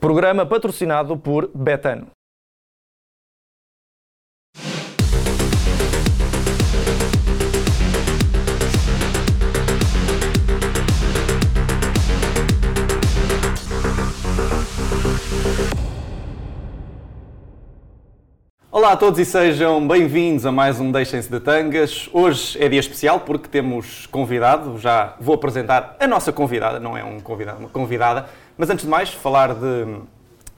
Programa patrocinado por Betano. Olá a todos e sejam bem-vindos a mais um Deixem-se de Tangas. Hoje é dia especial porque temos convidado, já vou apresentar a nossa convidada, não é um convidado, uma convidada, mas antes de mais falar de,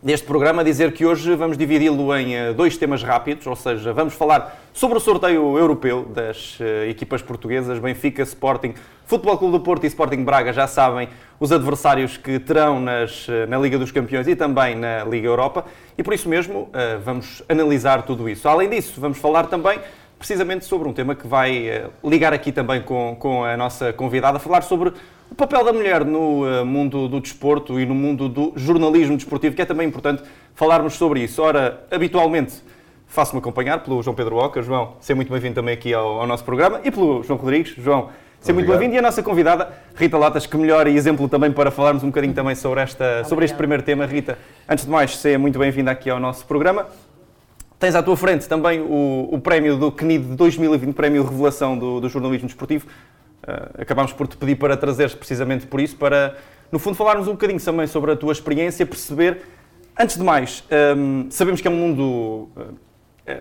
deste programa, dizer que hoje vamos dividi-lo em eh, dois temas rápidos, ou seja, vamos falar sobre o sorteio europeu das uh, equipas portuguesas, Benfica, Sporting, Futebol Clube do Porto e Sporting Braga, já sabem os adversários que terão nas, uh, na Liga dos Campeões e também na Liga Europa, e por isso mesmo vamos analisar tudo isso. Além disso, vamos falar também precisamente sobre um tema que vai ligar aqui também com, com a nossa convidada, falar sobre o papel da mulher no uh, mundo do desporto e no mundo do jornalismo desportivo, que é também importante falarmos sobre isso. Ora, habitualmente faço-me acompanhar pelo João Pedro Oca. João, seja muito bem-vindo também aqui ao, ao, nosso programa e pelo João Rodrigues. João, seja muito bem-vindo. E a nossa convidada, Rita Latas, que melhor exemplo também para falarmos um bocadinho também sobre, esta, sobre este primeiro tema. Rita, antes de mais, seja muito bem-vinda aqui ao nosso programa. Tens à tua frente também o, o prémio do CNID de 2020, prémio Revelação do, do Jornalismo Desportivo. Uh, acabámos por te pedir para trazeres precisamente por isso, para, no fundo, falarmos um bocadinho também sobre a tua experiência, perceber, antes de mais, um, sabemos que é um mundo, uh,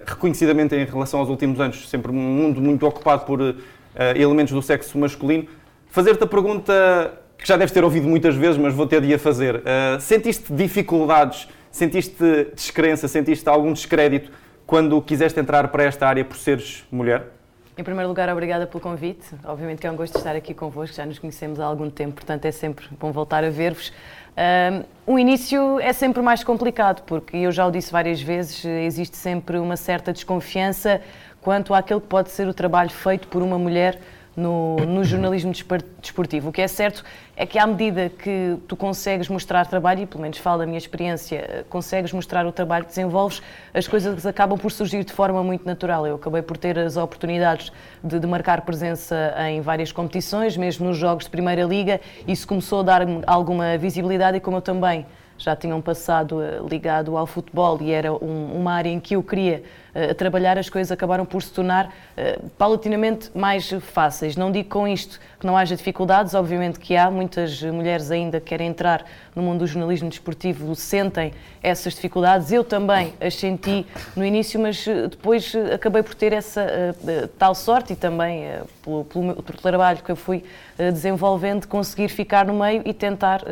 reconhecidamente em relação aos últimos anos, sempre um mundo muito ocupado por uh, elementos do sexo masculino. Fazer-te a pergunta que já deves ter ouvido muitas vezes, mas vou ter de a fazer. sentiste dificuldades, sentiste descrença, sentiste algum descrédito quando quiseste entrar para esta área por seres mulher? Em primeiro lugar, obrigada pelo convite. Obviamente que é um gosto estar aqui convosco, já nos conhecemos há algum tempo, portanto é sempre bom voltar a ver-vos. Um, o início é sempre mais complicado, porque eu já o disse várias vezes, existe sempre uma certa desconfiança quanto àquele que pode ser o trabalho feito por uma mulher no, no, jornalismo desportivo. O que é certo é que, à medida que tu consegues mostrar trabalho, e pelo menos falo da minha experiência, consegues mostrar o trabalho que desenvolves, as coisas acabam por surgir de forma muito natural. Eu acabei por ter as oportunidades de, de marcar presença em várias competições, mesmo nos jogos de Primeira Liga, isso começou a dar-me alguma visibilidade e como eu também já tinha um passado eh, ligado ao futebol e era um, uma área em que eu queria a trabalhar, as coisas acabaram por se tornar uh, paulatinamente mais fáceis. Não digo com isto que não haja dificuldades, obviamente que há, muitas mulheres ainda querem entrar no mundo do jornalismo desportivo, sentem essas dificuldades. Eu também as senti no início, mas eh, depois eh, acabei por ter essa tal sorte e também pelo, pelo, pelo, trabalho que eu fui desenvolvendo, de conseguir ficar no meio e tentar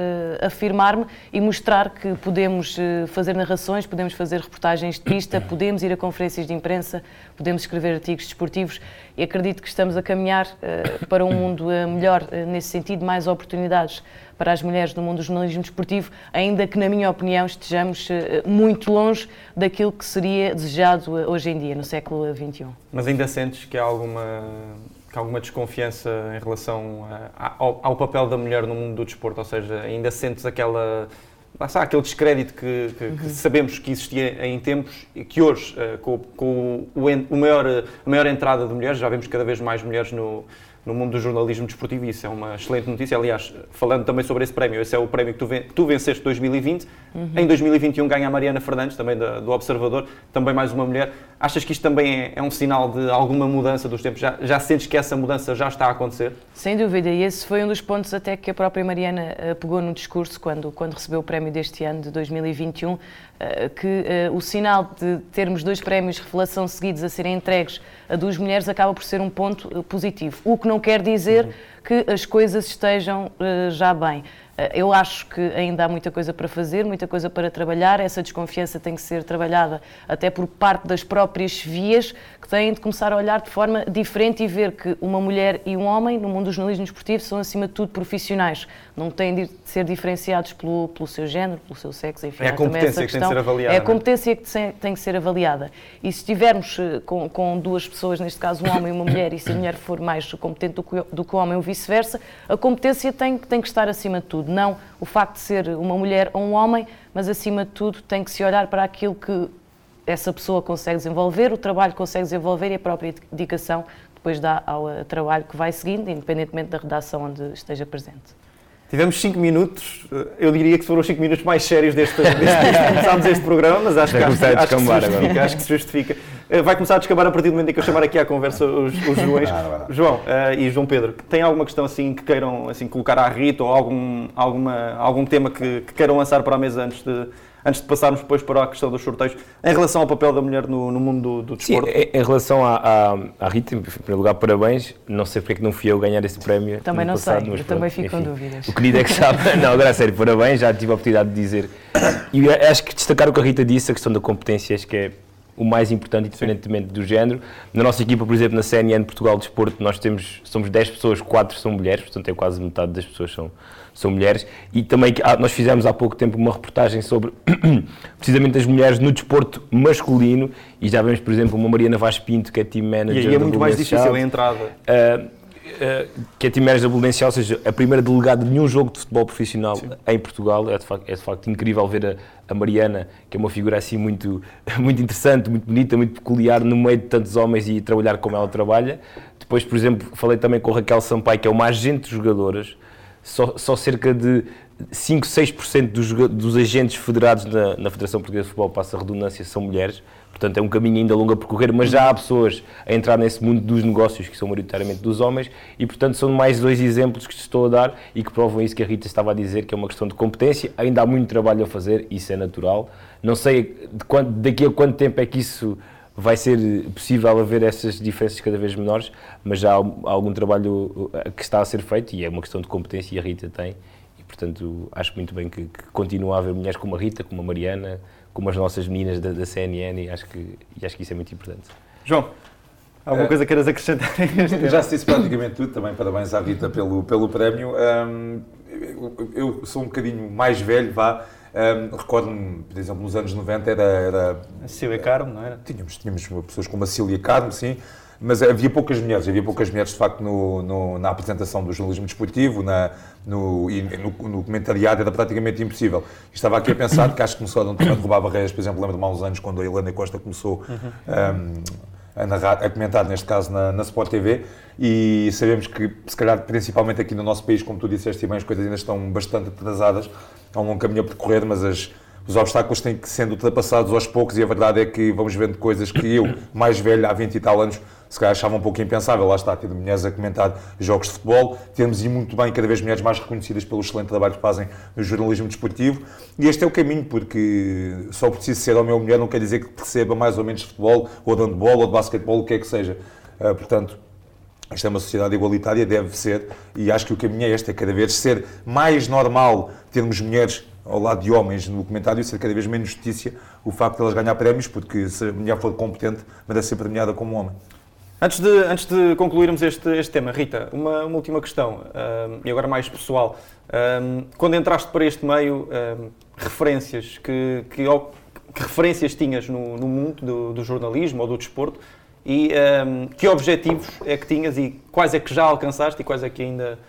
afirmar-me e mostrar que podemos fazer narrações, podemos fazer reportagens de pista, podemos ir a conferências conferências de imprensa, podemos escrever artigos desportivos e acredito que estamos a caminhar uh, para um mundo uh, melhor uh, nesse sentido, mais oportunidades para as mulheres no mundo do jornalismo desportivo, ainda que, na minha opinião, estejamos muito longe daquilo que seria desejado hoje em dia, no século XXI. Mas ainda sentes que há alguma, que há alguma desconfiança em relação a, ao, ao papel da mulher no mundo do desporto? Ou seja, ainda sentes aquela lá está, aquele descrédito que, que, uhum. que, sabemos que existia em tempos e que hoje, com, com o, o, maior, a maior entrada de mulheres, já vemos cada vez mais mulheres no, no mundo do jornalismo desportivo e isso é uma excelente notícia. Aliás, falando também sobre esse prémio, esse é o prémio que tu, ven, que tu venceste em 2020. Uhum. Em 2021 ganha a Mariana Fernandes, também da, do Observador, também mais uma mulher. Achas que isto também é, é um sinal de alguma mudança dos tempos? Já, já, sentes que essa mudança já está a acontecer? Sem dúvida, e esse foi um dos pontos até que a própria Mariana uh, pegou no discurso quando, quando recebeu o prémio deste ano, de 2021, uh, eh, que uh, o sinal de termos dois prémios revelação seguidos a serem entregues a duas mulheres acaba por ser um ponto positivo. O que não quer dizer uhum. que as coisas estejam já bem. Uh, eu acho que ainda há muita coisa para fazer, muita coisa para trabalhar. Essa desconfiança tem que ser trabalhada até por parte das próprias vias que têm de começar a olhar de forma diferente e ver que uma mulher e um homem no mundo do jornalismo esportivo são acima de tudo profissionais. Não têm de ser diferenciados pelo, pelo seu género, pelo seu sexo, enfim. É a competência que tem de ser avaliada. É a é? competência que tem que ser avaliada. E se estivermos eh, com, com duas pessoas, neste caso um homem e uma mulher, e se a mulher for mais competente do que, do que o homem ou vice-versa, a competência tem, tem que estar acima de tudo. Não o facto de ser uma mulher ou um homem, mas acima de tudo tem que se olhar para aquilo que essa pessoa consegue desenvolver, o trabalho consegue desenvolver e a própria dedicação depois dá ao eh, trabalho que vai seguindo, independentemente da redação onde esteja presente. Tivemos 5 minutos, eh, eu diria que foram os 5 minutos mais sérios deste, começámos este programa, mas acho, que, acho, acho, que se justifica, acho que se justifica. Eh, vai começar a descambar a partir do momento em que eu chamar aqui à conversa os, os Joões. João uh, e João Pedro, tem alguma questão assim que queiram assim, colocar à Rita ou algum, alguma, algum tema que, que queiram lançar para a mesa antes de, antes de passarmos depois para a questão dos sorteios, em relação ao papel da mulher no, no mundo do, do desporto? Sim, em relação à, à, à, Rita, em primeiro lugar, parabéns. Não sei porque é que não fui eu ganhar esse prémio. Também não passado, sei, eu também fico enfim, com dúvidas. O querido é que sabe. não, agora a sério, parabéns, já tive a oportunidade de dizer. E acho que destacar o que a Rita disse, a questão da competência, acho que é o mais importante, independentemente do género. Na nossa equipa, por exemplo, na CNN Portugal de Desporto, nós temos, somos 10 pessoas, 4 são mulheres, portanto é quase metade das pessoas são, são mulheres. E também nós fizemos há pouco tempo uma reportagem sobre precisamente as mulheres no desporto masculino e já vemos, por exemplo, uma Mariana Vaz Pinto, que é team manager. E, e é muito mais difícil a entrada. Uh, que é Manager da Belenense, ou seja, a primeira delegada de nenhum jogo de futebol profissional Sim. em Portugal. É de, facto, é de facto incrível ver a, a, Mariana, que é uma figura assim muito, muito interessante, muito bonita, muito peculiar, no meio de tantos homens e trabalhar como ela trabalha. Depois, por exemplo, falei também com a Raquel Sampaio, que é uma agente de jogadoras, só, só cerca de 5, 6% dos, dos agentes federados na, na Federação Portuguesa de Futebol, passa a redundância, são mulheres. Portanto, é um caminho ainda longo a percorrer, mas já há pessoas a entrar nesse mundo dos negócios, que são maioritariamente dos homens, e, portanto, são mais dois exemplos que estou a dar e que provam isso que a Rita estava a dizer, que é uma questão de competência. Ainda há muito trabalho a fazer, isso é natural. Não sei de quanto, daqui a quanto tempo é que isso vai ser possível haver essas diferenças cada vez menores, mas já há algum trabalho uh, que está a ser feito e é uma questão de competência e a Rita tem. Portanto, acho muito bem que, que continue a haver mulheres como a Rita, como a Mariana, como as nossas meninas da, da CNN e acho, que, e acho que isso é muito importante. João, alguma é, coisa queiras acrescentar? Já se disse praticamente tudo, também parabéns à Rita pelo, pelo prémio. Um, eu, eu, sou um bocadinho mais velho, vá. Um, Recordo-me, por exemplo, nos anos 90 era... era a Cília Carmo, não era? Tínhamos, tínhamos pessoas como a Cília Carmo, sim mas havia poucas mulheres, havia poucas mulheres de facto no, no, na apresentação do jornalismo desportivo na, no, e no, no comentariado, era praticamente impossível. Estava aqui a pensar que acho que começou a derrubar barreiras, por exemplo, lembro-me há uns anos quando a Helena Costa começou um, a, narrar, a comentar, neste caso na, na Sport TV, e sabemos que, se calhar, principalmente aqui no nosso país, como tu disseste bem, as coisas ainda estão bastante atrasadas, há um longo caminho a percorrer, mas as os obstáculos têm que sendo ultrapassados aos poucos e a verdade é que vamos vendo coisas que eu, mais velho, há 20 e tal anos, se calhar achava um pouco impensável. Lá está, ter mulheres a comentar jogos de futebol, temos e muito bem cada vez mulheres mais reconhecidas pelo excelente trabalho que fazem no jornalismo desportivo e este é o caminho, porque só preciso ser homem ou mulher não quer dizer que perceba mais ou menos de futebol, ou de handball, ou de basquetebol, o que é que seja. Uh, portanto, esta é uma sociedade igualitária, deve ser, e acho que o caminho é este, é cada vez ser mais normal termos mulheres ao lado de homens no documentário ser cada vez menos justiça o facto de elas ganhar prémios, porque se a mulher for competente, merece ser premiada como homem. Antes de, antes de concluirmos este, este tema, Rita, uma, uma última questão, um, e agora mais pessoal. Um, quando entraste para este meio, um, referências, que, que, que, referências tinhas no, no mundo do, do, jornalismo ou do desporto e que objetivos é que tinhas e quais é que já alcançaste e quais é que ainda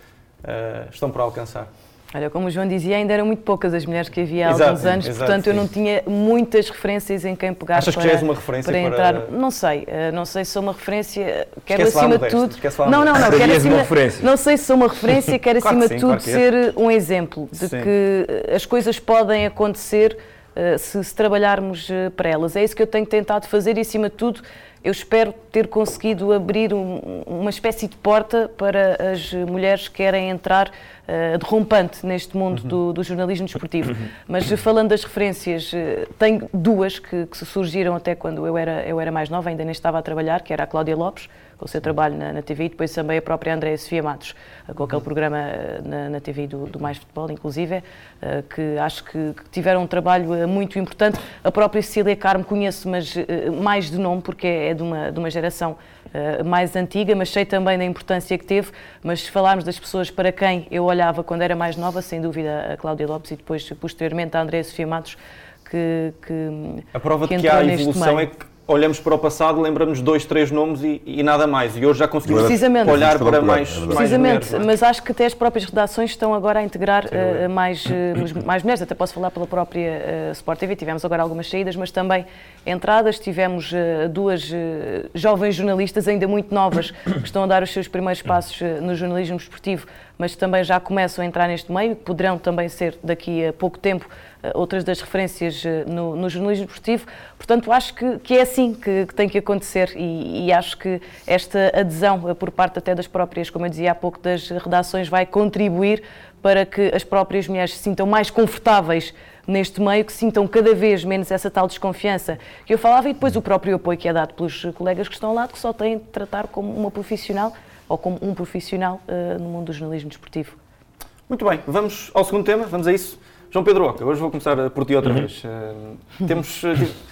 uh, estão por alcançar? Olha, como o João dizia, ainda eram muito poucas as mulheres que havia há exato, alguns anos, exato, portanto sim. eu não tinha muitas referências em quem pegar Achas para, que já és uma referência para entrar. Para... Não sei, eh, não sei se sou uma referência, quero Esquece acima de tudo. Não, não, não, quero acima, referência. não sei se sou uma referência, quero claro acima de tudo claro é. ser um exemplo de sim. que as coisas podem acontecer se, se trabalharmos para elas. É isso que eu tenho tentado fazer e acima de tudo eu espero ter conseguido abrir um, uma espécie de porta para as mulheres que querem entrar uh, derrompante neste mundo uhum. do, do, jornalismo desportivo. Uhum. Mas falando das referências, uh, tenho duas que, que, surgiram até quando eu era, eu era mais nova, ainda nem estava a trabalhar, que era a Cláudia Lopes, com o seu trabalho na, na TV, e depois também a própria Andréa Sofia Matos, uh, com aquele programa na, na TV do, do, Mais Futebol, inclusive, que acho que, que, tiveram um trabalho muito importante. A própria Cecília Carmo conheço, mas mais de nome, porque é, de uma, de uma geração mais antiga, mas sei também da importância que teve. Mas se falarmos das pessoas para quem eu olhava quando era mais nova, sem dúvida a Cláudia Lopes e depois, posteriormente, a Andréa Sofia Matos, que, que A prova que de que há evolução é que olhamos para o passado, lembramos dois, três nomes e, e nada mais. E hoje já conseguimos olhar para mais, mais Precisamente, mulheres, é? mas acho que até as próprias redações estão agora a integrar uh, mais, uh, mais mulheres. Até posso falar pela própria uh, Sport TV. Tivemos agora algumas saídas, mas também entradas. Tivemos duas jovens jornalistas ainda muito novas que estão a dar os seus primeiros passos no jornalismo esportivo mas também já começam a entrar neste meio, poderão também ser daqui a pouco tempo eh, outras das referências eh, no, no jornalismo esportivo. Portanto, acho que, que é assim que, que, tem que acontecer e, e, acho que esta adesão por parte até das próprias, como eu dizia há pouco, das redações vai contribuir para que as próprias mulheres se sintam mais confortáveis neste meio, que sintam cada vez menos essa tal desconfiança que eu falava e depois o próprio apoio que é dado pelos colegas que estão ao lado, que só têm de tratar como uma profissional ou como um profissional uh, no mundo do jornalismo desportivo. Muito bem, vamos ao segundo tema, vamos a isso. João Pedro Oca, hoje vou começar por ti outra uhum. vez. Uh, temos. Uh,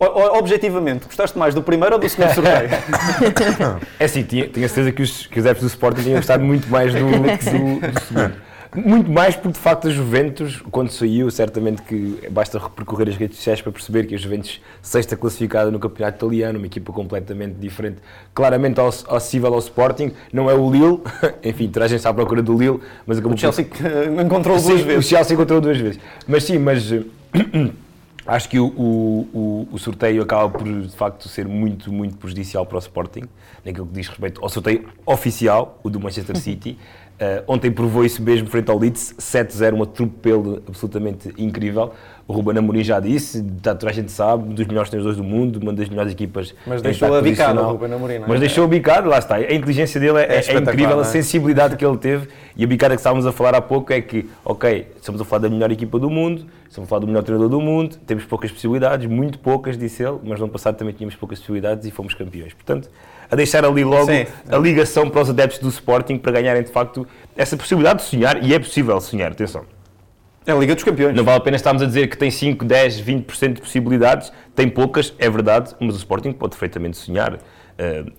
Objetivamente, gostaste mais do primeiro ou do segundo sorteio? é assim, tinha, tinha certeza que os, que os adeptos do Sporting tinham gostado muito mais do, do, do segundo. Muito mais porque, de facto, a Juventus, quando saiu, certamente que basta percorrer as redes sociais para perceber que a Juventus, sexta classificada no campeonato italiano, uma equipa completamente diferente, claramente acessível ao Sporting, não é o Lille, enfim, toda a gente está à procura do Lille, mas acabou O Chelsea por... encontrou duas vezes. O Chelsea encontrou duas vezes. Mas sim, mas... Acho que o, o, o, sorteio acaba por, de facto, ser muito, muito prejudicial para o Sporting, naquilo que diz respeito ao sorteio oficial, o do Manchester City. Uh, ontem provou isso mesmo frente ao Leeds, 7-0, um atropelo absolutamente incrível. O Ruben Amorim já disse, tá, toda a gente sabe, um dos melhores treinadores do mundo, uma das melhores equipas. Mas deixou a bicada o Ruben Amorim, não é? Mas deixou a bicada, lá está. A inteligência dele é, é, é incrível, é? a sensibilidade que ele teve. E a bicada que estávamos a falar há pouco é que, ok, estamos a falar da melhor equipa do mundo, estamos a falar do melhor treinador do mundo, temos poucas possibilidades, muito poucas, disse ele, mas no passado também tínhamos poucas possibilidades e fomos campeões. Portanto, a deixar ali logo Sim. a ligação para os adeptos do Sporting para ganharem de facto essa possibilidade de sonhar, e é possível sonhar, atenção. É a Liga dos Campeões. Não vale a pena estarmos a dizer que tem 5, 10, 20% de possibilidades, tem poucas, é verdade, mas o Sporting pode perfeitamente sonhar. Uh,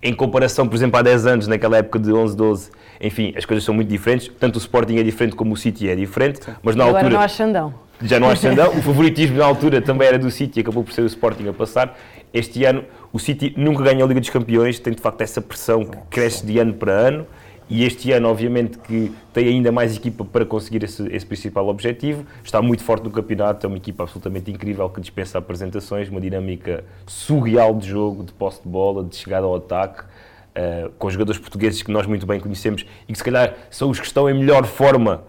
em comparação, por exemplo, há 10 anos, naquela época de 11, 12, enfim, as coisas são muito diferentes. Tanto o Sporting é diferente como o City é diferente, mas na Agora altura... não há Xandão. Já não há Xandão. o favoritismo na altura também era do City, acabou por ser o Sporting a passar. Este ano o City nunca ganhou a Liga dos Campeões, tem de facto essa pressão que cresce de ano para ano. E este ano, obviamente, que tem ainda mais equipa para conseguir esse, esse, principal objetivo. Está muito forte no campeonato, é uma equipa absolutamente incrível que dispensa apresentações, uma dinâmica surreal de jogo, de posse de bola, de chegada ao ataque, uh, com jogadores portugueses que nós muito bem conhecemos e que se calhar são os que estão em melhor forma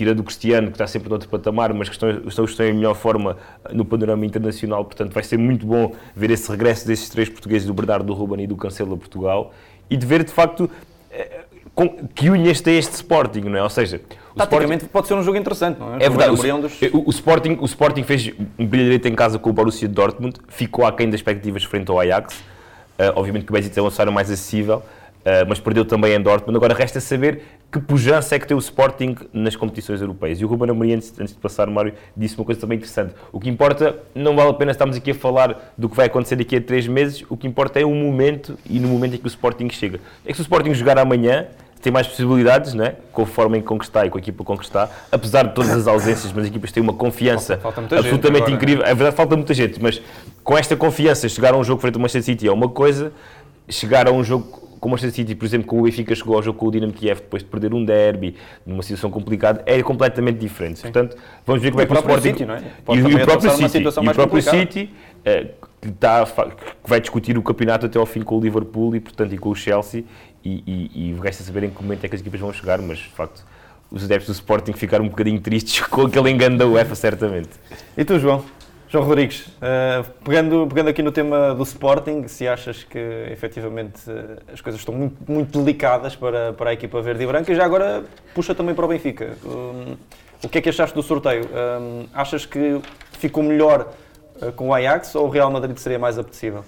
tirando o Cristiano, que está sempre noutro patamar, mas que estão, estão, estão em melhor forma no panorama internacional, portanto vai ser muito bom ver esse regresso desses três portugueses, do Bernardo, do Ruben e do Cancelo a Portugal, e de ver de facto eh, que unhas tem este Sporting, não é? Ou seja, Taticamente pode ser um jogo interessante, não é? É verdade. O, dos... o, o, Sporting, o Sporting fez um brilharete em casa com o Borussia Dortmund, ficou aquém das expectativas frente ao Ajax. Uh, obviamente que o Betis é um adversário mais acessível, Uh, mas perdeu também em Dortmund. Agora resta saber que pujança é que tem o Sporting nas competições europeias. E o Ruben Amorim, antes, antes de passar Mário, disse uma coisa também interessante. O que importa, não vale a pena estarmos aqui a falar do que vai acontecer daqui a três meses, o que importa é o momento e no momento em que o Sporting chega. É que se o Sporting jogar amanhã, tem mais possibilidades, não é? forma em conquistar e com a equipa conquistar, apesar de todas as ausências, mas as equipas têm uma confiança falta, falta absolutamente incrível. É verdade, falta muita gente, mas com esta confiança, chegar a um jogo frente ao Manchester City é uma coisa, chegar a um jogo como o Manchester City, por exemplo, com o Benfica chegou ao jogo com o Dinamo Kiev depois de perder um derby, numa situação complicada, é completamente diferente. Sim. Portanto, vamos ver como é que o Sporting... City, não é? Pode e, o próprio City, e o próprio City que, está, que vai discutir o campeonato até ao fim com o Liverpool e, portanto, e com o Chelsea e, e, e resta saber em que momento é que as equipas vão chegar, mas, de facto, os adeptos do Sporting ficaram um bocadinho tristes com aquele engano da UEFA, certamente. E tu, João? João Rodrigues, uh, pegando, pegando aqui no tema do Sporting, se achas que efetivamente uh, as coisas estão muito, muito delicadas para, para a equipa verde e branca, e já agora puxa também para o Benfica. O que é que achaste do sorteio? Achas que ficou melhor uh, com o Ajax ou o Real Madrid seria mais apetecível?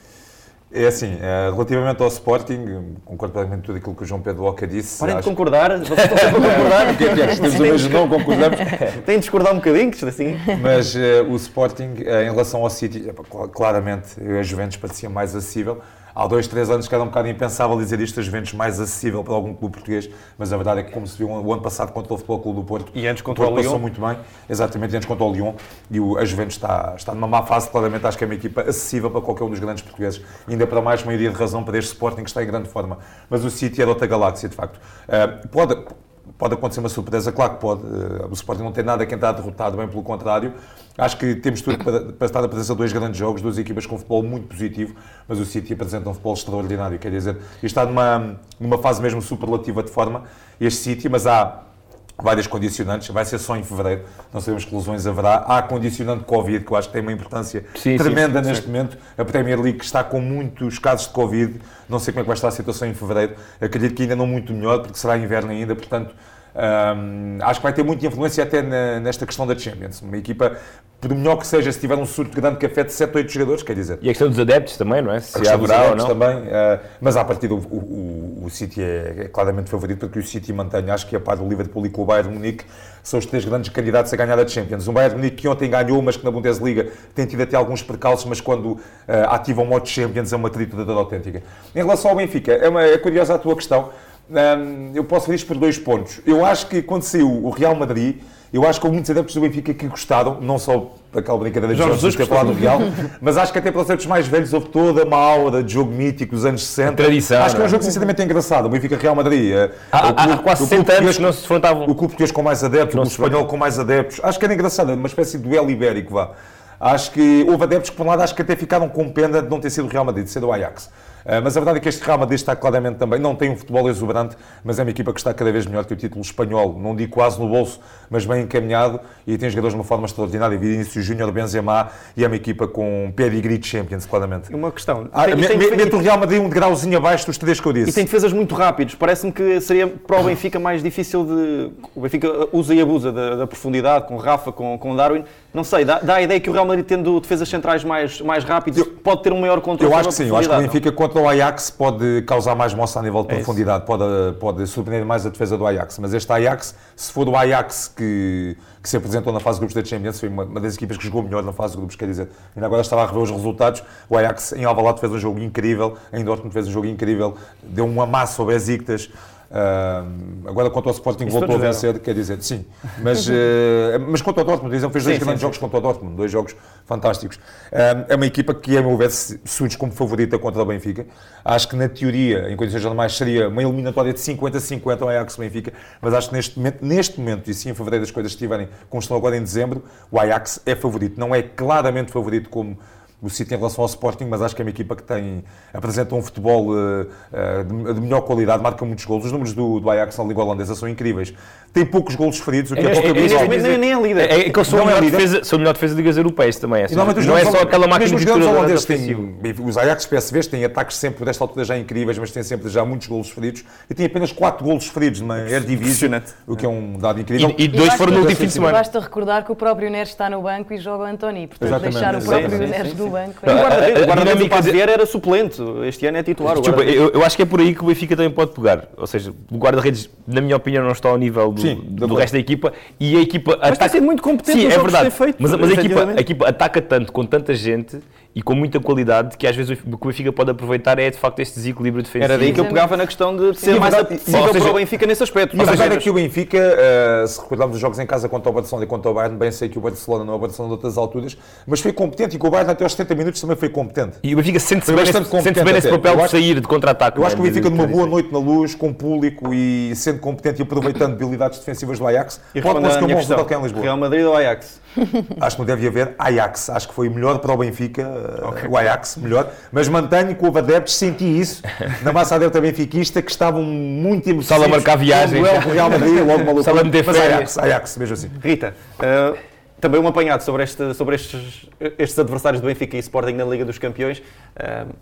É assim, eh, relativamente ao Sporting, concordo plenamente tudo aquilo que o João Pedro Oca disse. Parem de concordar, vocês estão sempre a concordar. o que é que é? Temos o mesmo não concordamos. Tem de discordar um bocadinho, assim. Mas uh, o Sporting, uh, em relação ao City, claramente a Juventus parecia mais acessível há dois, três anos que era um bocado impensável dizer isto a Juventus mais acessível para algum clube português, mas a verdade é que como se viu o ano passado contra o Futebol Clube do Porto, e antes contra o, o Lyon. passou muito bem, exatamente, antes contra o Lyon, e o, a Juventus está, está numa má fase, claramente acho que é uma equipa acessível para qualquer um dos grandes portugueses, ainda para mais maioria de razão para este Sporting que está em grande forma, mas o City é de outra galáxia, de facto. Uh, pode, pode acontecer uma surpresa, claro que pode. Eh, o Sporting não tem nada que entrar derrotado, bem pelo contrário. Acho que temos tudo para, para estar a presença de dois grandes jogos, duas equipas com futebol muito positivo, mas o City apresenta um futebol extraordinário, quer dizer, está numa, numa fase mesmo superlativa de forma, este City, mas há várias condicionantes, vai ser só em fevereiro, não sabemos que lesões haverá. Há condicionante Covid, que eu acho que tem uma importância sim, tremenda sim, neste sim. momento. A Premier League está com muitos casos de Covid, não sei como é que vai estar a situação em fevereiro. Acredito que ainda não muito melhor, porque será inverno ainda, portanto. Um, acho que vai ter muita influência até na, nesta questão da Champions. Uma equipa, por melhor que seja, se tiver um surto grande que afete 7 ou 8 jogadores, quer dizer. E a questão dos adeptos também, não é? Se a questão dos adeptos também. Uh, mas à partida, o, o, o City é, é, claramente favorito porque o City mantém, acho que a par do Liverpool e com o Bayern Munique, são os três grandes candidatos a ganhar a Champions. O Bayern Munique que ontem ganhou, mas que na Bundesliga tem tido até alguns percalços, mas quando uh, ativa o modo Champions é uma trituradora autêntica. Em relação ao Benfica, é, uma, é curiosa a tua questão um, eu posso ver isto por dois pontos. Eu acho que quando saiu o Real Madrid, eu acho que houve muitos adeptos do Benfica que gostaram, não só daquela brincadeira de Jorge Jesus ter falado do Real, mas acho que até para os adeptos mais velhos houve toda uma aula de jogo mítico dos anos 60. A tradição. Acho que é um jogo sinceramente engraçado. O Benfica Real Madrid. Eh, há, o clube, há quase 60 anos que não se defrontavam. O clube português com mais adeptos, o clube espanhol com mais adeptos. Acho que era engraçado, uma espécie de duelo ibérico, vá. Acho que houve adeptos que, por um lado, acho que até ficaram com pena de não ter sido o Real Madrid, de ser o Ajax. Ah, mas a verdade é que este Real Madrid está claramente também, não tem um futebol exuberante, mas é uma equipa que está cada vez melhor que o título espanhol. Não digo quase no bolso, mas bem encaminhado e tem jogadores de uma forma extraordinária. Vinícius Júnior, Benzema e é uma equipa com pedigree de Champions, claramente. Uma questão. Ah, Mete o Real Madrid um degrauzinho abaixo dos três que eu disse. E tem defesas muito rápidos. Parece-me que seria para o Benfica mais difícil de... O Benfica usa e abusa da, da profundidade, com Rafa, com, com Darwin. Não sei, dá, dá, a ideia que o Real Madrid, tendo defesas centrais mais, mais rápidos, pode ter um maior controle Eu acho que sim, eu acho que o Benfica o Ajax pode causar mais moça a nível de é profundidade, pode, pode surpreender mais a defesa do Ajax. Mas este Ajax, se for o Ajax que, que se apresentou na fase de grupos da Champions, foi uma, uma, das equipas que jogou melhor na fase de grupos, quer dizer, ainda agora estava a rever os resultados, o Ajax em Alvalade fez um jogo incrível, em Dortmund fez um jogo incrível, deu um amasso ao Besiktas, Uh, agora, quanto ao Sporting, Isso voltou a vencer, quer dizer, sim. Mas, uh, mas quanto ao Dortmund, dizem, fez dois sim, grandes sim, jogos sim. contra o Dortmund, dois jogos fantásticos. Uh, é uma equipa que, a meu ver, surge como favorita contra o Benfica. Acho que, na teoria, em condições normais, seria uma eliminatória de 50-50 ao Ajax-Benfica, mas acho que neste momento, neste momento, e se em fevereiro as coisas estiverem como estão agora em dezembro, o Ajax é favorito. Não é claramente favorito como o City em relação ao Sporting, mas acho que é uma equipa que tem, apresenta um futebol uh, uh, de, melhor qualidade, marca muitos golos. Os números do, do Ajax na Liga Holandesa são incríveis. Tem poucos golos feridos, o que é, é pouco habitual. Nem, nem é líder. É, é que eu sou, a melhor, defesa, sou a melhor defesa de ligas europeias também. Assim. Não é só aquela máquina de os holandeses têm, os Ajax PSVs têm ataques sempre, por esta altura já incríveis, mas têm sempre já muitos golos feridos. E tem apenas 4 golos feridos numa Eredivisie, o que é um dado incrível. E, e dois foram no último fim de semana. Basta recordar que o próprio Neres está no banco e joga o Antoni. Portanto, deixar o próprio Neres no banco... O guarda-redes do era suplente, este ano é titular. Desculpa, eu, eu, acho que é por aí que o Benfica também pode pegar. Ou seja, o guarda-redes, na minha opinião, não está ao nível do, Sim, do resto da equipa e a equipa mas ataca... Mas muito competente Sim, é verdade. Feito, mas, mas a, equipa, a equipa ataca tanto, com tanta gente e com muita qualidade que às vezes o que o Benfica pode aproveitar é de facto este desequilíbrio defensivo. Era daí que eu pegava na questão de ser mais acessível para o Benfica nesse aspecto. E a verdade é que o Benfica, uh, se recordarmos os jogos em casa contra o Barcelona e contra o Bayern, bem sei que o Barcelona não é o Barcelona de outras alturas, mas foi competente e que o Bayern até aos 70 minutos também foi competente. E o Benfica sente-se bem, sente bem nesse papel de sair de contra-ataque. Eu acho que o Benfica numa boa noite na luz, com público e sendo competente e aproveitando habilidades defensivas do Ajax, pode conseguir um bom resultado em Lisboa. Real Madrid ou Ajax? Acho que não deve haver Ajax. Acho que foi melhor para o Benfica, okay. o Ajax, melhor. Mas mantenho que houve adeptos, senti isso, na massa adepta benfiquista, que estavam muito emocionados. Sala a marcar viagens. O Real Madrid, logo maluco. Sala a meter Mas Ajax, Ajax, mesmo assim. Rita, uh, também um apanhado sobre, este, sobre estes, estes adversários do Benfica e Sporting na Liga dos Campeões. Uh,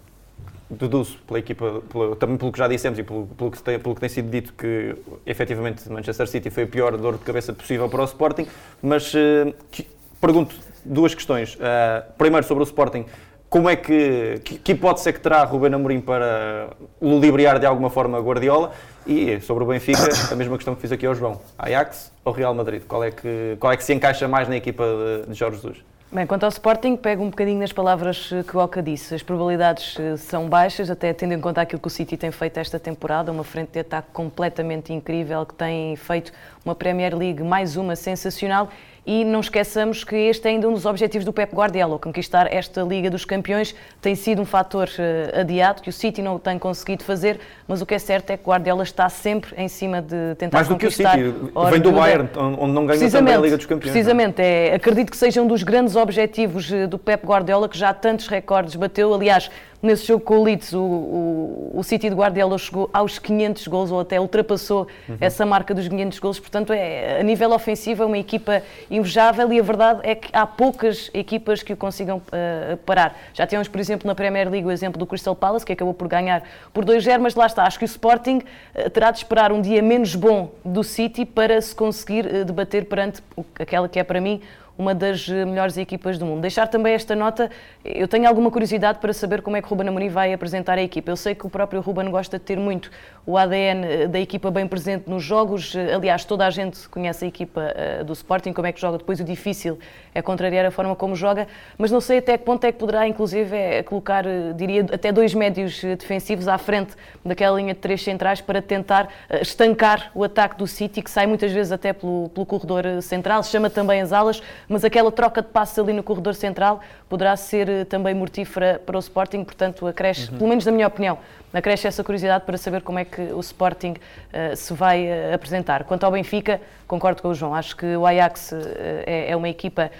deduzo pela equipa, pela, também pelo que já dissemos e pelo, pelo, que tem, pelo que tem sido dito que efetivamente Manchester City foi a pior dor de cabeça possível para o Sporting, mas uh, que, pergunto duas questões. Uh, primeiro sobre o Sporting, como é que, que, que hipótese é que terá Ruben Amorim para ludibriar de alguma forma a Guardiola? E sobre o Benfica, a mesma questão que fiz aqui ao João. Ajax ou Real Madrid? Qual é que, qual é que se encaixa mais na equipa de, de Jorge Jesus? Bem, quanto ao Sporting, pego um bocadinho nas palavras que o Oca disse. As probabilidades eh, são baixas, até tendo em conta aquilo que o City tem feito esta temporada, uma frente de ataque completamente incrível, que tem feito uma Premier League mais uma sensacional e não esqueçamos que este é ainda um dos objetivos do Pep Guardiola, conquistar esta Liga dos Campeões tem sido um fator uh, adiado que o City não tem conseguido fazer, mas o que é certo é que Guardiola está sempre em cima de tentar Mais conquistar. Mais do que o City, vem do Bayern, onde não ganha também a Liga dos Campeões. Precisamente, é, acredito que seja um dos grandes objetivos do Pep Guardiola, que já tantos recordes bateu, aliás, Nesse jogo com o Leeds, o, o, o City de Guardiola chegou aos 500 gols, ou até ultrapassou uhum. essa marca dos 500 gols. Portanto, é, a nível ofensivo, é uma equipa invejável e a verdade é que há poucas equipas que o consigam uh, parar. Já temos, por exemplo, na Premier League o exemplo do Crystal Palace, que acabou por ganhar por 2-0, mas lá está. Acho que o Sporting uh, terá de esperar um dia menos bom do City para se conseguir uh, debater perante aquela que é, para mim, uma das eh, melhores equipas do mundo. Deixar também esta nota, eu tenho alguma curiosidade para saber como é que Ruben Amorim vai apresentar a equipa. Eu sei que o próprio Ruben gosta de ter muito o ADN eh, da equipa bem presente nos jogos. Eh, aliás, toda a gente conhece a equipa do Sporting, como é que joga. Depois o difícil é contrariar a forma como joga, mas não sei até que ponto é que poderá, inclusive, é colocar, diria, até dois médios defensivos à frente daquela linha de três centrais para tentar estancar o ataque do City, que sai muitas vezes até pelo, pelo corredor central, chama também as alas, mas aquela troca de passos ali no corredor central poderá ser eh, também mortífera para o Sporting, portanto acresce, uhum. pelo menos na minha opinião, acresce essa curiosidade para saber como é que o Sporting uh, se vai uh, apresentar. Quanto ao Benfica, concordo com o João, acho que o Ajax uh, é, é, uma equipa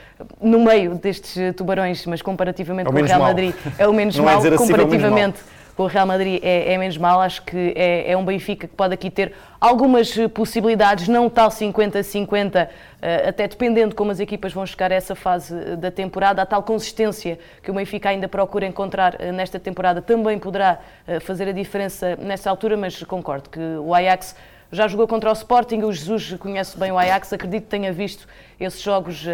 no meio destes tubarões, mas comparativamente é com o Real Madrid é o menos mau, é comparativamente com o Real Madrid é, é menos mal. Acho que é, é, um Benfica que pode aqui ter algumas eh, possibilidades, não tal 50-50, eh, até dependendo como as equipas vão chegar a essa fase eh, da temporada, a tal consistência que o Benfica ainda procura encontrar nesta temporada também poderá fazer a diferença nesta altura, mas concordo que o Ajax já jogou contra o Sporting, o Jesus conhece bem o Ajax, acredito que tenha visto esses jogos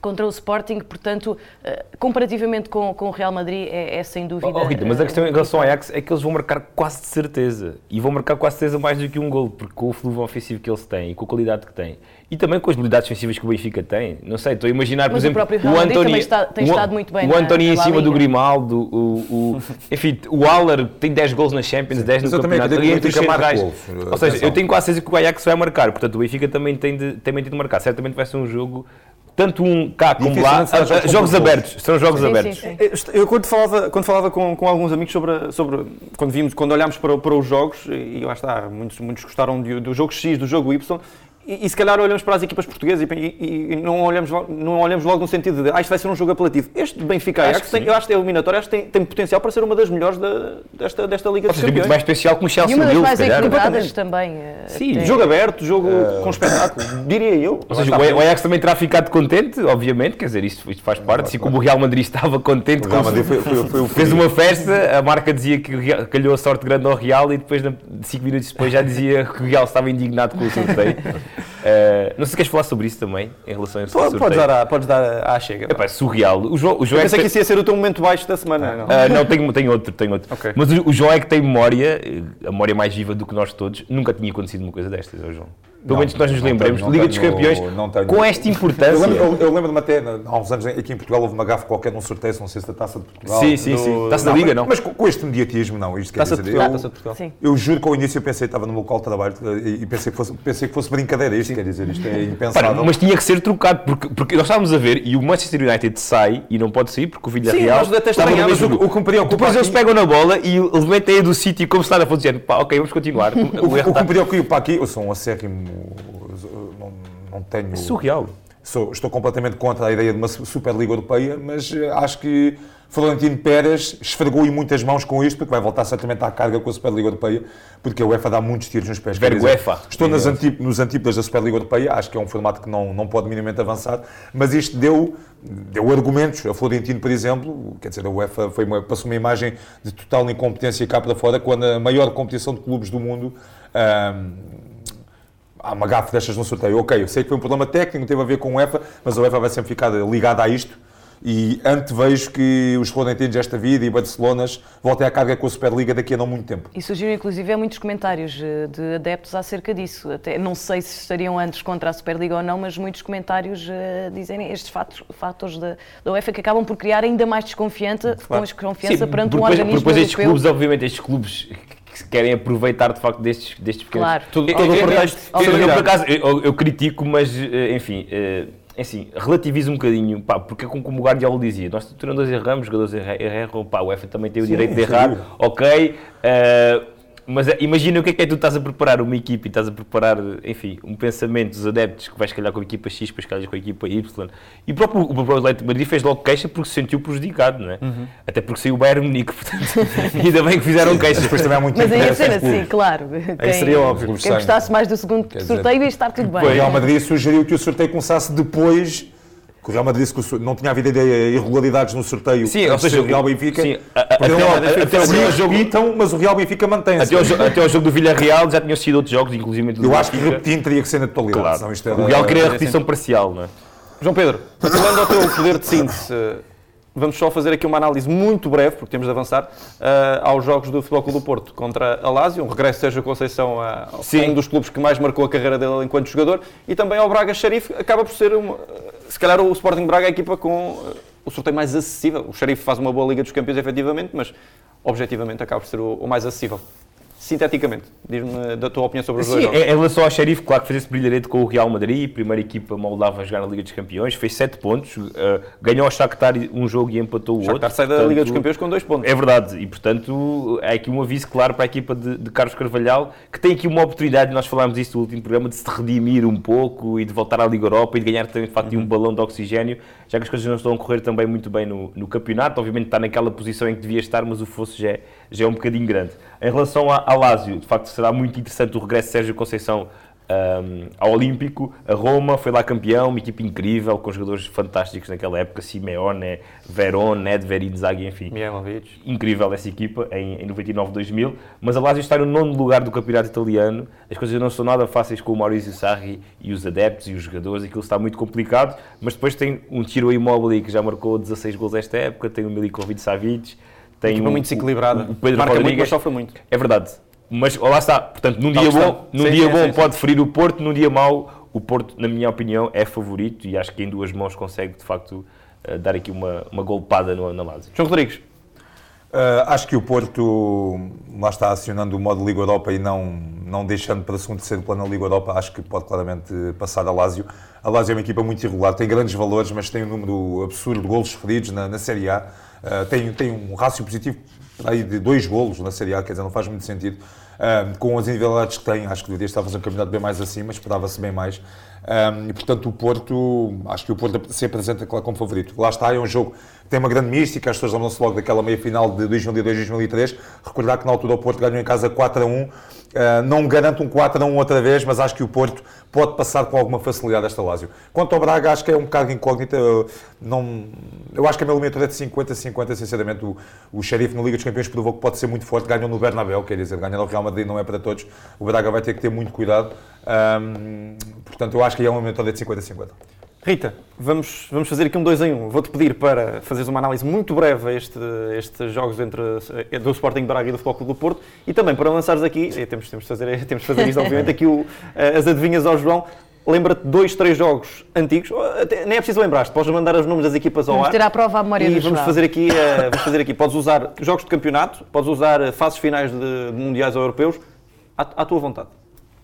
contra o Sporting, portanto, eh, comparativamente com, com o Real Madrid, é, é sem dúvida. Oh, Rita, mas a questão em relação ao Ajax é que eles vão marcar quase de certeza. E vão marcar quase de certeza mais do que um gol, porque com o fluxo ofensivo que eles têm e com a qualidade que têm, e também com as habilidades defensivas que o Benfica tem. Não sei, estou a imaginar, por mas exemplo, o, o António está, tem o, estado muito bem. O António em cima do Grimaldo, o, o, enfim, o Aller tem 10 gols na Champions, 10 no campeonato. Também, entre os Ou seja, eu tenho quase certeza que o Ajax vai marcar, portanto o Benfica também tem, de, também tem de marcar. Certamente vai ser um jogo tanto um cá como lá, jogos, jogos abertos, são jogos sim, abertos. Sim, sim. Eu quando falava, quando falava com, com alguns amigos sobre, sobre quando vimos, quando olhámos para, para os jogos, e lá está, muitos, muitos gostaram do, do jogo X, do jogo Y, e, e, se calhar olhamos para as equipas portuguesas e, e, e, não, olhamos, não olhamos logo no sentido de ah, isto vai ser um jogo apelativo. Este Benfica acho Ajax, tem, eu acho que é eliminatório, acho que tem, tem potencial para ser uma das melhores da, desta, desta Liga dos Campeões. mais especial que o Chelsea E uma das mais equilibradas também. Eh, Sim, tem... jogo aberto, jogo uh... com espetáculo, diria eu. Ou seja, o Ajax também terá ficado contente, obviamente, quer dizer, isto, isto faz parte, assim como o Real Madrid estava contente, o Madrid foi, foi, foi, fez uma festa, a marca dizia que calhou a sorte grande ao Real e depois, 5 minutos depois, já dizia que o Real estava indignado com o sorteio. Uh, não sei se queres falar sobre isso também, em relação a esse Pode, Podes dar, a, podes dar à chega. Epá, surreal. O João, o João Eu pensei é que, que isso ia ser o teu momento baixo da semana. não, uh, não tenho, tenho outro, tenho outro. Okay. Mas o, o João é que tem memória, a memória mais viva do que nós todos. Nunca tinha acontecido uma coisa destas, oh João. Pelo menos nós nos lembremos, Liga tenho, dos Campeões, não tenho, com esta importância. Eu lembro-me eu, lembro até, há uns anos aqui em Portugal, houve uma gafa qualquer num sorteio, não sei se da Taça de Portugal. Sim, sim, sim. Taça da Liga, não. Mas com, com este mediatismo, não. Isto taça quer dizer, Portugal, eu, Taça de Portugal. Sim. eu juro que ao início eu pensei, estava no meu local de trabalho e pensei que fosse, pensei que fosse brincadeira. Isto sim. quer dizer, isto é impensável. Para, mas tinha que ser trocado, porque, porque nós estávamos a ver e o Manchester United sai e não pode sair porque o Villarreal. Sim, nós até estranhamos o, o preocupa. Depois eles pegam na bola e levantem a do City como se nada fosse dizendo, pá, ok, vamos continuar. o que me preocupa aqui, eu sou um acérrimo não tenho. É surreal. Sou, estou completamente contra a ideia de uma Superliga Europeia, mas eh, acho que Florentino Pérez esfregou em muitas mãos com isto, porque vai voltar certamente à carga com a Superliga Europeia, porque a UEFA dá muitos tiros nos pés. Vergo UEFA. Estou nas nos antípodas da Superliga Europeia, acho que é um formato que não, não pode minimamente avançar, mas isto deu, deu argumentos. A Florentino, por exemplo, quer dizer, a UEFA foi uma, passou uma imagem de total incompetência cá para fora, quando a maior competição de clubes do mundo há uma gafe destas no sorteio. Ok, eu sei que foi um problema técnico, teve a ver com o UEFA, mas a UEFA vai sempre ficar ligada a isto. E antevejo que os Florentinos desta vida e Barcelonas voltem à carga com a Superliga daqui a não muito tempo. E surgiram inclusive muitos comentários eh, de adeptos acerca disso. Até, não sei se estariam antes contra a Superliga ou não, mas muitos comentários uh, dizem estes fatos, fatores da, da UEFA que acabam por criar ainda mais desconfiança, claro. desconfiança Sim, perante um organismo depois estes clubes, obviamente, estes clubes que querem aproveitar de facto destes, destes pequenos. Claro. Todo, todo o pretexto. Eu, eu, por acaso, eu, eu, critico, mas eh, enfim. Uh, é assim, relativiza um bocadinho, pá, porque como, como o Guardiola dizia, nós treinadores erramos, jogadores erram, pá, o UEFA também tem o direito de errar, ok, uh, mas eh, imagina o que é que é tu estás a preparar uma equipa e estás a preparar, enfim, um pensamento dos adeptos que vais calhar com a equipa X, depois calhar com a equipa Y. E o próprio, o próprio Atlético Madrid fez logo queixa porque se sentiu prejudicado, não é? Uhum. Até porque saiu o Bayern Munique, portanto, ainda bem que fizeram queixa. Depois também há muito Mas aí a cena, sim, claro. Aí seria óbvio. Quem gostasse mais do segundo sorteio ia estar tudo bem. O Real Madrid sugeriu que o sorteio começasse depois o Real Madrid disse que não tinha havido irregularidades no sorteio. Sim, ou seja, o Real Benfica. Sim, até, até, até o jogo. Então, mas o Real Benfica mantém-se. Até, até o jogo do Villarreal já tinham sido outros jogos, inclusive do Eu acho que repetindo teria que ser na totalidade. Claro. Isto é o Real queria a repetição parcial, não é? João Pedro, continuando ao teu poder de síntese, vamos só fazer aqui uma análise muito breve, porque temos de avançar, uh, aos jogos do Futebol Clube do Porto contra a Lazio, um regresso de Sérgio Conceição a, um dos clubes que mais marcou a carreira dele enquanto jogador, e também ao Braga Xerife, acaba por ser, uma, se calhar, o Sporting Braga é a equipa com uh, o sorteio mais acessível. O Xerife faz uma boa Liga dos Campeões, efetivamente, mas objetivamente acaba por ser o, o mais acessível sinteticamente, diz-me da tua opinião sobre os Sim, dois jogos. Em relação ao Xerife, claro que fez esse brilharete com o Real Madrid, primeira equipa moldava a jogar na Liga dos Campeões, fez 7 pontos, uh, ganhou ao Shakhtar um jogo e empatou o Shakhtar outro. sai da portanto, Liga dos Campeões com 2 pontos. É verdade, e portanto é aqui um aviso claro para a equipa de, de, Carlos Carvalhal, que tem aqui uma oportunidade, nós falámos disso no último programa, de se redimir um pouco e de voltar à Liga Europa e de ganhar também de facto uhum. um balão de oxigênio, já que as coisas não estão a correr também muito bem no, no campeonato, obviamente está naquela posição em que devia estar, mas o fosso já é, já é um bocadinho grande. Em relação a, a Lásio, de facto será muito interessante o regresso de Sérgio Conceição um, ao Olímpico, a Roma foi lá campeão, uma equipe incrível, com jogadores fantásticos naquela época, Simeone, Verón, Nedved, Inzaghi, enfim. Mihailovic. Incrível essa equipa em, em 99-2000, mas a Lazio está no nono lugar do campeonato italiano, as coisas não são nada fáceis com o Maurizio Sarri e os adeptos e os jogadores, aquilo está muito complicado, mas depois tem um Tiro Immobile que já marcou 16 gols esta época, tem o Milikovic Tem um, muito desequilibrada. O Pedro Marca Rodrigues. muito, mas sofre muito. É verdade. Mas lá está. Portanto, num dia bom, num sim, dia sim, bom sim, pode ferir o Porto, num dia mau, o Porto, na minha opinião, é favorito e acho que em duas mãos consegue, de facto, uh, dar aqui uma, uma golpada no, na Lazio. João Rodrigues. Uh, acho que o Porto lá está acionando o modo Liga Europa e não, não deixando para segundo terceiro plano a Liga Europa, acho que pode claramente passar a Lazio. A Lazio é uma equipa muito irregular, tem grandes valores, mas tem um número absurdo de golos feridos na, na Série A. Uh, tem, tem um rácio positivo aí de dois golos na Série A, quer dizer, não faz muito sentido. Uh, com as individualidades que tem, acho que deveria estar a fazer um campeonato bem mais acima, esperava-se bem mais. Um, e portanto, o Porto, acho que o Porto se apresenta claro, como favorito. Lá está, é um jogo tem uma grande mística, as pessoas lembram-se logo daquela meia final de 2002-2003. Recordar que na altura o Porto ganhou em casa 4 a 1 Uh, não garanto um 4 a 1 outra vez, mas acho que o Porto pode passar com alguma facilidade esta Lásio. Quanto ao Braga, acho que é um bocado incógnita. Eu, não, eu acho que a meu limite é de 50-50, sinceramente. O, o Xerife na Liga dos Campeões provou que pode ser muito forte. Ganhou no Bernabéu, quer dizer, ganhar no Real Madrid não é para todos. O Braga vai ter que ter muito cuidado. Um, portanto, eu acho que é um momento de 50-50. Rita, vamos, vamos fazer aqui um 2 em 1. Um. Vou-te pedir para fazeres uma análise muito breve a este, estes jogos entre, eh, do Sporting Braga e do Futebol Clube do Porto e também para lançares aqui, temos, temos, de fazer, temos de fazer isto obviamente, aqui o, eh, as adivinhas ao João. Lembra-te dois, três jogos antigos, até, nem é preciso lembrar-te, podes mandar os nomes das equipas ao vamos ar. Vamos tirar a prova à memória e do vamos fazer aqui, uh, vamos fazer aqui, podes usar jogos de campeonato, podes usar fases finais de, de mundiais ou europeus, à, à tua vontade.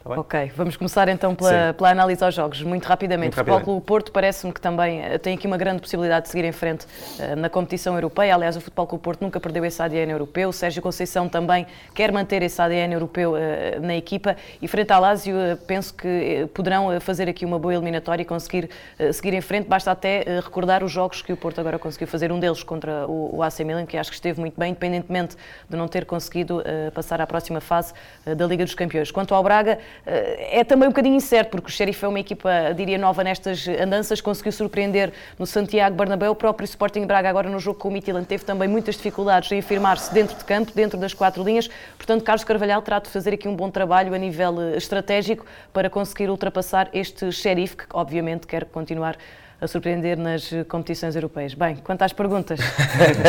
Tá ok, vamos começar então pela, pela, análise aos jogos, muito rapidamente. Muito o Futebol Clube Porto parece-me que também eh, tem aqui uma grande possibilidade de seguir em frente uh, na competição europeia. Aliás, o Futebol Clube Porto nunca perdeu esse ADN europeu. O Sérgio Conceição também quer manter esse ADN europeu uh, na equipa. E frente à Lazio, uh, penso que poderão fazer aqui uma boa eliminatória e conseguir seguir em frente. Basta até recordar os jogos que o Porto agora conseguiu fazer. Um deles contra o, o AC Milan, que acho que esteve muito bem, independentemente de não ter conseguido passar à próxima fase da Liga dos Campeões. Quanto ao Braga, é também um bocadinho incerto, porque o Sheriff é uma equipa, diria, nova nestas andanças, conseguiu surpreender no Santiago Bernabéu, o próprio Sporting Braga agora no jogo com o Midtjylland teve também muitas dificuldades em afirmar-se dentro de campo, dentro das quatro linhas, portanto Carlos Carvalhal terá de fazer aqui um bom trabalho a nível eh, estratégico para conseguir ultrapassar este Sheriff, que obviamente quer continuar a surpreender nas eh, competições europeias. Bem, quanto às perguntas,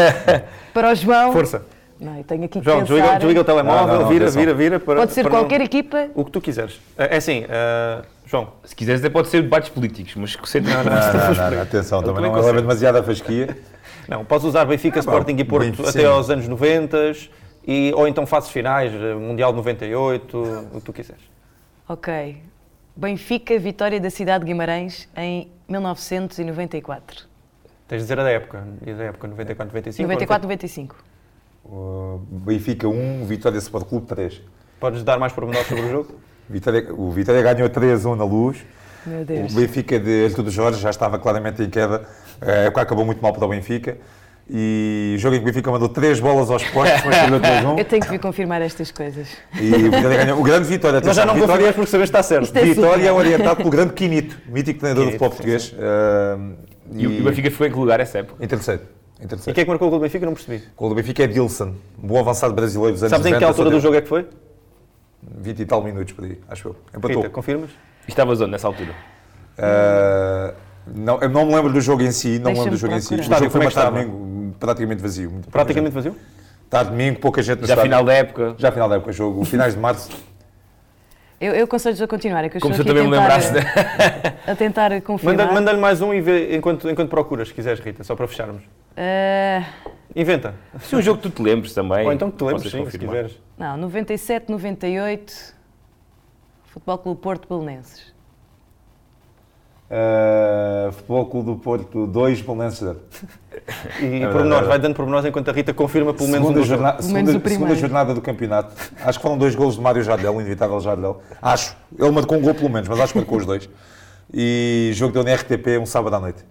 para o João... Força! Não, eu tenho aqui que João, pensar... desliga, desliga o telemóvel, não, não, vira, vira, vira, para, Pode ser para qualquer não... equipa. O que tu quiseres. É, é assim, uh, João. Se quiseres até pode ser debates políticos, mas que sempre... Não, não, não, não, atenção, também não leva demasiada fasquia. Não, podes usar Benfica, Sporting e Porto bem, até aos anos 90 e, ou então fases finais, Mundial de 98, o que tu quiseres. Ok. Benfica, vitória da cidade de Guimarães em 1994. Tens de dizer a da época. E da época 94, 95? 94, 95. Uh, Benfica 1, Vitória Sport Clube 3. Podes dar mais pormenores sobre o jogo? Vitória, o Vitória ganhou 3-1 na luz. Meu O Deus. Benfica de Artur Jorge já estava claramente em queda. A época acabou muito mal para o Benfica. E o jogo em que o Benfica mandou 3 bolas aos postos, mas perdeu 3-1. Eu tenho que vir confirmar estas coisas. E o Vitória ganhou. O grande Vitória. Mas já não Vitória, porque sabes que está certo. Isto é Vitória é orientado pelo grande Quinito, mítico treinador do Quinito, futebol sim, português. Uh, E, o- e o Benfica ficou em que lugar essa época? Em terceiro. E quem é que marcou o gol do Benfica? Não percebi. O gol do Benfica é Dilson, um bom avançado brasileiro dos anos Sabes em que 90, altura do jogo é que foi? 20 e tal minutos aí, acho eu. Empatou. Rita, confirmas? E estavas onde nessa altura? Uh, não, eu não me lembro do jogo em si, não me lembro do jogo em si. O jogo foi é uma tarde estava? domingo, praticamente vazio. Praticamente vazio? Tarde domingo, pouca gente no Já estádio. final da época. Já final da época, jogo, finais de março. Eu, eu aconselho-vos a continuar, é que eu Como estou aqui também a me tentar, lembrasse. a tentar confirmar. Manda- Manda-lhe mais um e vê enquanto, enquanto procuras, se quiseres, Rita, só para fecharmos. Ah, Inventa. Se um jogo que tu te lembres também. Ou então que te lembres, sim, se quiseres. não, 97, 98, Futebol Clube Porto Belenenses. Uh, Futebol Clube do Porto 2, Belenenses 0. E É pormenores, verdade. vai dando pormenores enquanto a Rita confirma pelo menos um segunda, dos jorna Pelo menos segunda, o primeiro. segunda jornada do campeonato. Acho que foram dois golos de Mário Jardel, o inevitável Jardel. Acho. Ele marcou um gol pelo menos, mas acho que marcou os dois. E jogo deu na RTP um sábado à noite.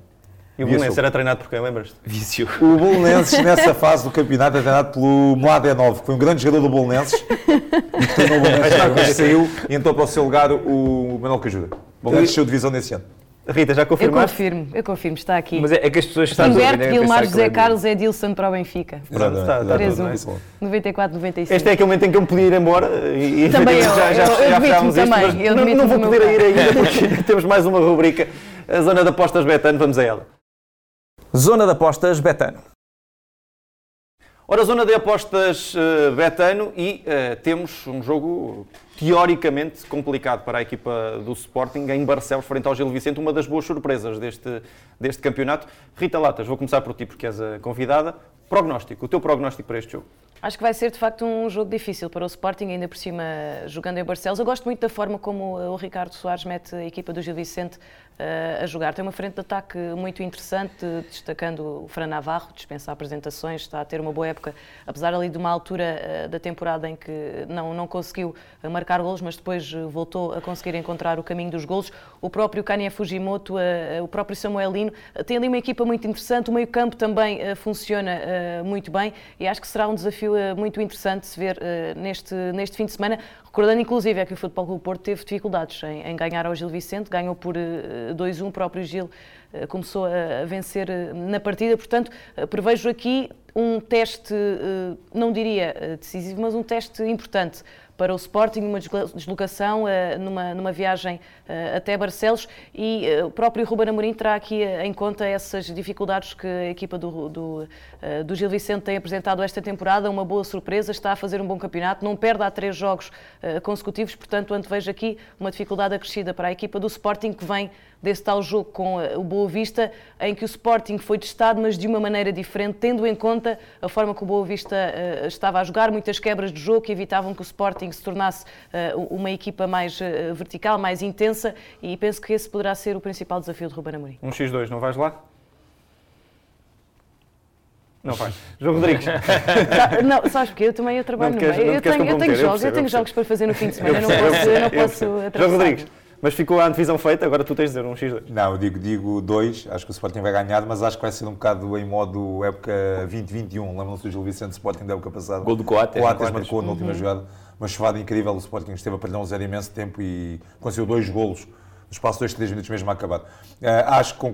E o Belenenses jogo. era treinado por quem, lembras-te? Vício. O Bolonenses, nessa fase do campeonato, é treinado pelo Mladenov, que foi um grande jogador do Bolonenses. e que treinou o Bolonenses, depois saiu e entrou para o seu lugar o Manuel Cajuda. O Bolonenses desceu divisão nesse ano. Rita, já Eu confirmaste? confirmo, eu confirmo, está aqui. Mas é, é que as pessoas estão Humberto, Guilmar, José Carlos, Edilson para o Benfica. Pronto, está, está Exatamente, tudo bem. isso. 94, 95. Este é aquele momento em que eu me podia ir embora e, Também eu, já, já, eu- eu já demito-me fechámos isto, também, mas eu não, não vou poder ir ainda porque temos mais uma rubrica, a Zona de Apostas Betano, vamos a ela. Zona de Apostas Betano. Ora, Zona de Apostas eh, Betano e eh, temos um jogo teoricamente complicado para a equipa do Sporting em Barcelos, frente ao Gil Vicente, uma das boas surpresas deste, deste campeonato. Rita Latas, vou começar por ti porque és a convidada. Prognóstico, o teu prognóstico para este jogo? Acho que vai ser de facto um jogo difícil para o Sporting, ainda por cima jogando em Barcelos. Eu gosto muito da forma como o Ricardo Soares mete a equipa do Gil Vicente a jogar. Tem uma frente de ataque muito interessante, destacando o Fran Navarro, dispensa apresentações, está a ter uma boa época, apesar ali de uma altura eh, da temporada em que não, não conseguiu eh, marcar golos, mas depois eh, voltou a conseguir encontrar o caminho dos golos. O próprio Kanye Fujimoto, eh, o próprio Samuelino, eh, tem ali uma equipa muito interessante, o meio-campo também eh, funciona eh, muito bem e acho que será um desafio eh, muito interessante se ver eh, neste, neste fim de semana. Recordando, inclusive, é que o Futebol Clube Porto teve dificuldades em, em ganhar ao Gil Vicente, ganhou por eh, 2-1, o próprio Gil eh, começou a vencer eh, na partida, portanto, eh, prevejo aqui um teste, eh, não diria eh, decisivo, mas um teste importante para o Sporting, uma deslo- deslocação eh, numa, numa viagem eh, até Barcelos. E eh, o próprio Ruben Amorim terá aqui em conta essas dificuldades que a equipa do, do, do Gil Vicente tem apresentado esta temporada, uma boa surpresa, está a fazer um bom campeonato, não perde há três jogos consecutivos, portanto antevejo aqui uma dificuldade acrescida para a equipa do Sporting que vem desse tal jogo com eh, o Boa Vista, em que o Sporting foi testado, mas de uma maneira diferente, tendo em conta a forma que o Boa Vista eh, estava a jogar, muitas quebras de jogo que evitavam que o Sporting se tornasse eh, uma equipa mais vertical, mais intensa, e penso que esse poderá ser o principal desafio de Ruben Amorim. Um X2, não vais lá? Não vais. João Rodrigues. Não, sabes porque eu também eu trabalho Não no queres- meio. não Eu tenho, eu tenho eu jogos, eu percebo, tenho eu jogos para fazer no fim de semana, eu não percebo, posso, eu não posso João. Rodrigues, mas ficou a antevisão feita, agora tu tens de dizer um X2. Não, eu digo, digo dois, acho que o Sporting vai ganhar, mas acho que vai ser um bocado em modo época 2021. Lembram-se do Gil Vicente Sporting da época passada? Gol do Coates. Coates marcou na Uhum. última jogada. Uma chuvada incrível, o Sporting esteve a perder um zero imenso tempo e conseguiu dois golos no espaço de dois, três minutos mesmo a acabar. Eh, acho, que, eh,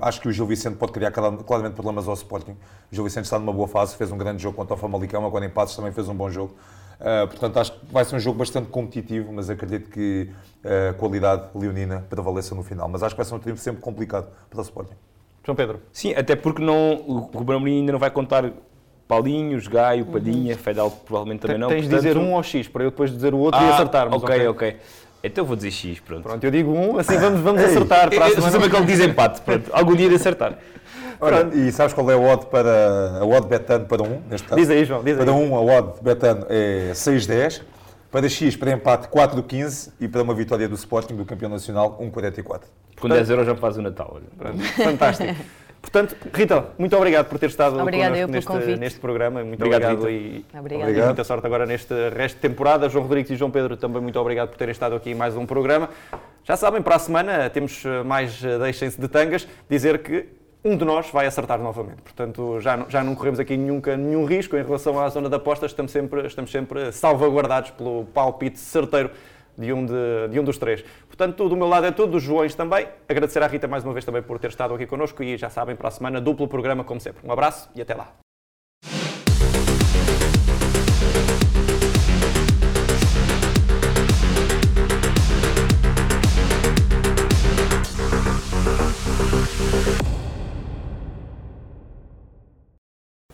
acho que o Gil Vicente pode criar clara- claramente problemas ao Sporting. O Gil Vicente está numa boa fase, fez um grande jogo contra o Famalicão, agora em Passos também fez um bom jogo. Eh, portanto, acho que vai ser um jogo bastante competitivo, mas acredito que eh, a qualidade leonina prevaleça no final. Mas acho que vai ser um triunfo sempre complicado para o Sporting. João Pedro. Sim, até porque não, o Ruben Amorim ainda não vai contar Paulinhos, Gaio, Padinha, Fedal provavelmente também não. Tens de portanto- dizer um ao X, para eu depois dizer o outro e Ah, acertarmos. Ok, ok. Então vou dizer X, pronto. Pronto, eu digo um, assim vamos, vamos acertar para a Eu, eu semana. sei que ele diz empate, pronto. Algum dia de acertar. Ora, e sabes qual é a odd para a odd Betano para um, neste caso? Diz aí, João, diz aí. Para um, a odd Betano é 6,10. Para X, para empate 4,15 e para uma vitória do Sporting, do campeão nacional, 1,44. Com 10 euros já faz o Natal. Fantástico. Portanto, Rita, muito obrigado por ter estado Obrigada eu neste, neste programa. Muito Obrigado, obrigado, e, Obrigada. e muita sorte agora neste resto de temporada. João Rodrigues e João Pedro, também muito obrigado por terem estado aqui em mais um programa. Já sabem, para a semana temos mais eh, Deixem-se de Tangas. Dizer que um de nós vai acertar novamente. Portanto, já, não- já não corremos aqui nunca nenhum risco em relação à zona de apostas. Estamos sempre, estamos sempre salvaguardados pelo palpite certeiro de um, de, de um dos três. Portanto, do meu lado é tudo, dos Joões também. Agradecer à Rita mais uma vez também por ter estado aqui connosco e já sabem, para a semana, duplo programa como sempre. Um abraço e até lá.